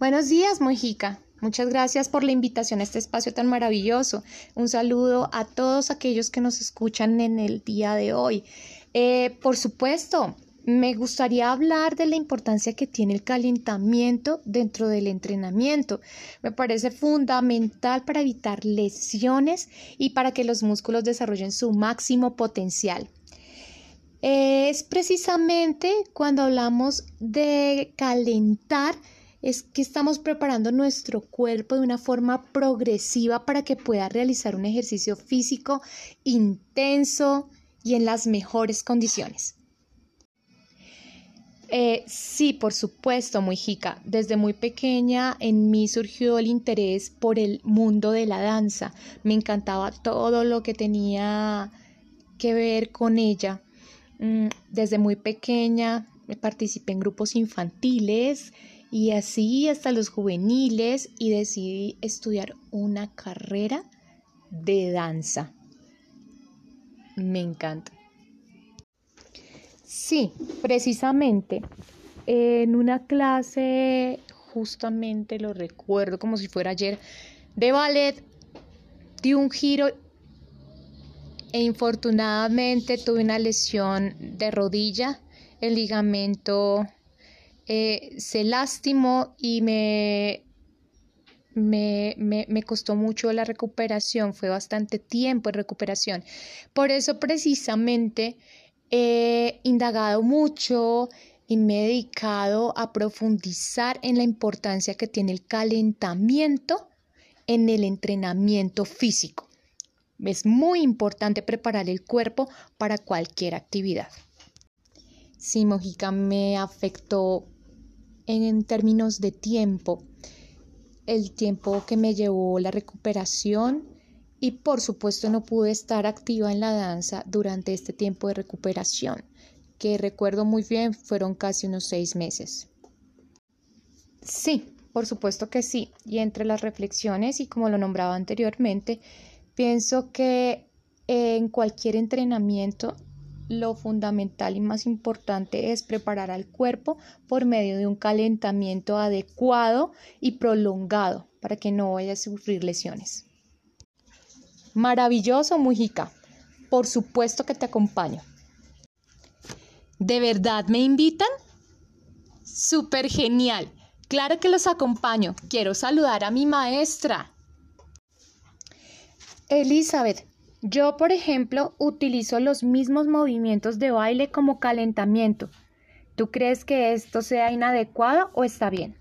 Buenos días, Mojica. Muchas gracias por la invitación a este espacio tan maravilloso. Un saludo a todos aquellos que nos escuchan en el día de hoy. Eh, por supuesto, me gustaría hablar de la importancia que tiene el calentamiento dentro del entrenamiento. Me parece fundamental para evitar lesiones y para que los músculos desarrollen su máximo potencial. Es precisamente cuando hablamos de calentar es que estamos preparando nuestro cuerpo de una forma progresiva para que pueda realizar un ejercicio físico intenso y en las mejores condiciones. Eh, sí, por supuesto, Mujica. Desde muy pequeña en mí surgió el interés por el mundo de la danza. Me encantaba todo lo que tenía que ver con ella. Mm, desde muy pequeña participé en grupos infantiles, y así hasta los juveniles y decidí estudiar una carrera de danza. Me encanta. Sí, precisamente en una clase, justamente lo recuerdo como si fuera ayer, de ballet, di un giro e infortunadamente tuve una lesión de rodilla, el ligamento eh, se lastimó y me, me, me, costó mucho la recuperación, fue bastante tiempo en recuperación. Por eso precisamente he indagado mucho y me he dedicado a profundizar en la importancia que tiene el calentamiento en el entrenamiento físico. Es muy importante preparar el cuerpo para cualquier actividad. Sí, Mojica me afectó en términos de tiempo, el tiempo que me llevó la recuperación y por supuesto no pude estar activa en la danza durante este tiempo de recuperación, que recuerdo muy bien fueron casi unos seis meses. Sí, por supuesto que sí, y entre las reflexiones y como lo nombraba anteriormente, pienso que en cualquier entrenamiento lo fundamental y más importante es preparar al cuerpo por medio de un calentamiento adecuado y prolongado para que no vaya a sufrir lesiones. Maravilloso, Mujica. Por supuesto que te acompaño. ¿De verdad me invitan? Súper genial. Claro que los acompaño. Quiero saludar a mi maestra. Elizabeth, yo, por ejemplo, utilizo los mismos movimientos de baile como calentamiento. ¿Tú crees que esto sea inadecuado o está bien?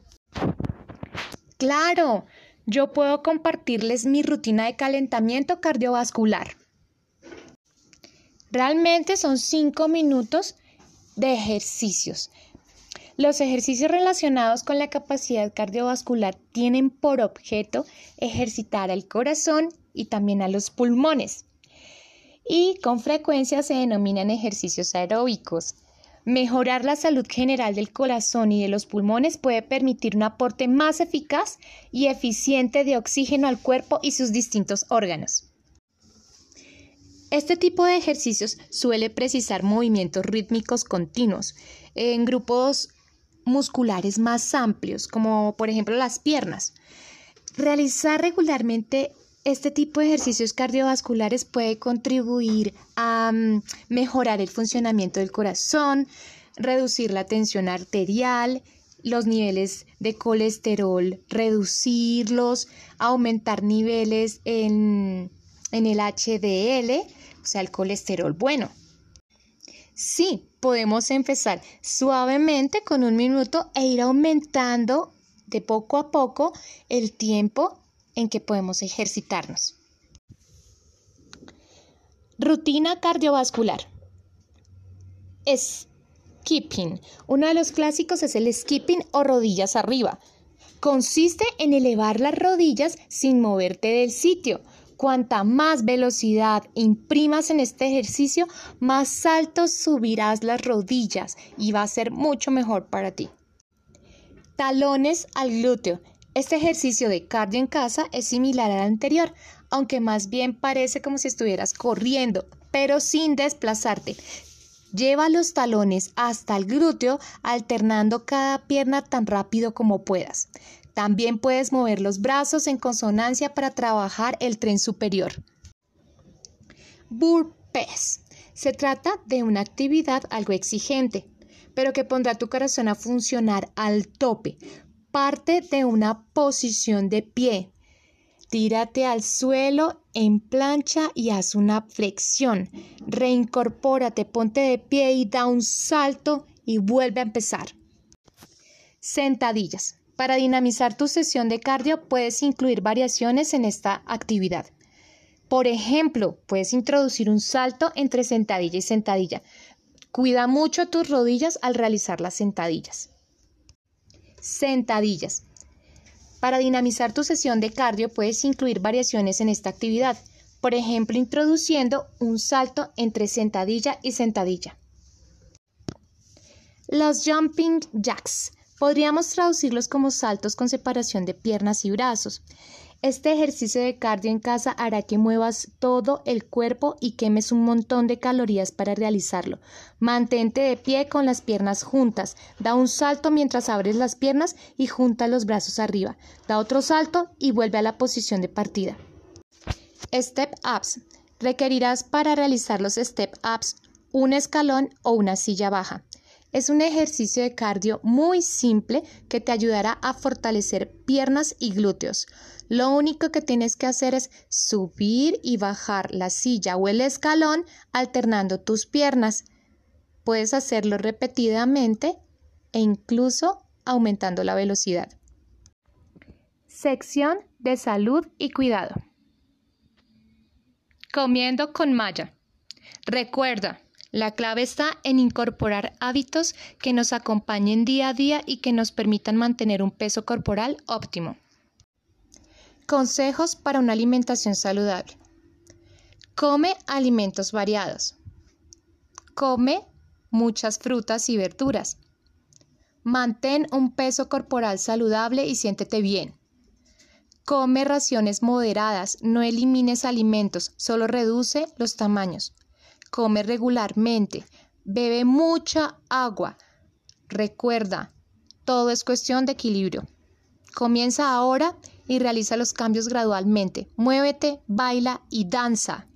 Claro, yo puedo compartirles mi rutina de calentamiento cardiovascular. Realmente son cinco minutos de ejercicios. Los ejercicios relacionados con la capacidad cardiovascular tienen por objeto ejercitar al corazón y también a los pulmones y con frecuencia se denominan ejercicios aeróbicos. Mejorar la salud general del corazón y de los pulmones puede permitir un aporte más eficaz y eficiente de oxígeno al cuerpo y sus distintos órganos. Este tipo de ejercicios suele precisar movimientos rítmicos continuos en grupos musculares más amplios, como por ejemplo las piernas. Realizar regularmente este tipo de ejercicios cardiovasculares puede contribuir a mm, mejorar el funcionamiento del corazón, reducir la tensión arterial, los niveles de colesterol, reducirlos, aumentar niveles en, en el HDL, o sea, el colesterol bueno. Sí, podemos empezar suavemente con un minuto e ir aumentando de poco a poco el tiempo en que podemos ejercitarnos. Rutina cardiovascular. Skipping. Uno de los clásicos es el skipping o rodillas arriba. Consiste en elevar las rodillas sin moverte del sitio. Cuanta más velocidad imprimas en este ejercicio, más alto subirás las rodillas y va a ser mucho mejor para ti. Talones al glúteo. Este ejercicio de cardio en casa es similar al anterior, aunque más bien parece como si estuvieras corriendo, pero sin desplazarte. Lleva los talones hasta el glúteo alternando cada pierna tan rápido como puedas. También puedes mover los brazos en consonancia para trabajar el tren superior. Burpees. Se trata de una actividad algo exigente, pero que pondrá tu corazón a funcionar al tope. Parte de una posición de pie. Tírate al suelo en plancha y haz una flexión. Reincorpórate, ponte de pie y da un salto y vuelve a empezar. Sentadillas. Para dinamizar tu sesión de cardio puedes incluir variaciones en esta actividad. Por ejemplo, puedes introducir un salto entre sentadilla y sentadilla. Cuida mucho tus rodillas al realizar las sentadillas. Sentadillas. Para dinamizar tu sesión de cardio puedes incluir variaciones en esta actividad, por ejemplo introduciendo un salto entre sentadilla y sentadilla. Los jumping jacks. Podríamos traducirlos como saltos con separación de piernas y brazos. Este ejercicio de cardio en casa hará que muevas todo el cuerpo y quemes un montón de calorías para realizarlo. Mantente de pie con las piernas juntas. Da un salto mientras abres las piernas y junta los brazos arriba. Da otro salto y vuelve a la posición de partida. Step ups. Requerirás para realizar los step ups un escalón o una silla baja. Es un ejercicio de cardio muy simple que te ayudará a fortalecer piernas y glúteos. Lo único que tienes que hacer es subir y bajar la silla o el escalón alternando tus piernas. Puedes hacerlo repetidamente e incluso aumentando la velocidad. Sección de salud y cuidado. Comiendo con malla. Recuerda, la clave está en incorporar hábitos que nos acompañen día a día y que nos permitan mantener un peso corporal óptimo. Consejos para una alimentación saludable. Come alimentos variados. Come muchas frutas y verduras. Mantén un peso corporal saludable y siéntete bien. Come raciones moderadas, no elimines alimentos, solo reduce los tamaños come regularmente, bebe mucha agua. Recuerda, todo es cuestión de equilibrio. Comienza ahora y realiza los cambios gradualmente. Muévete, baila y danza.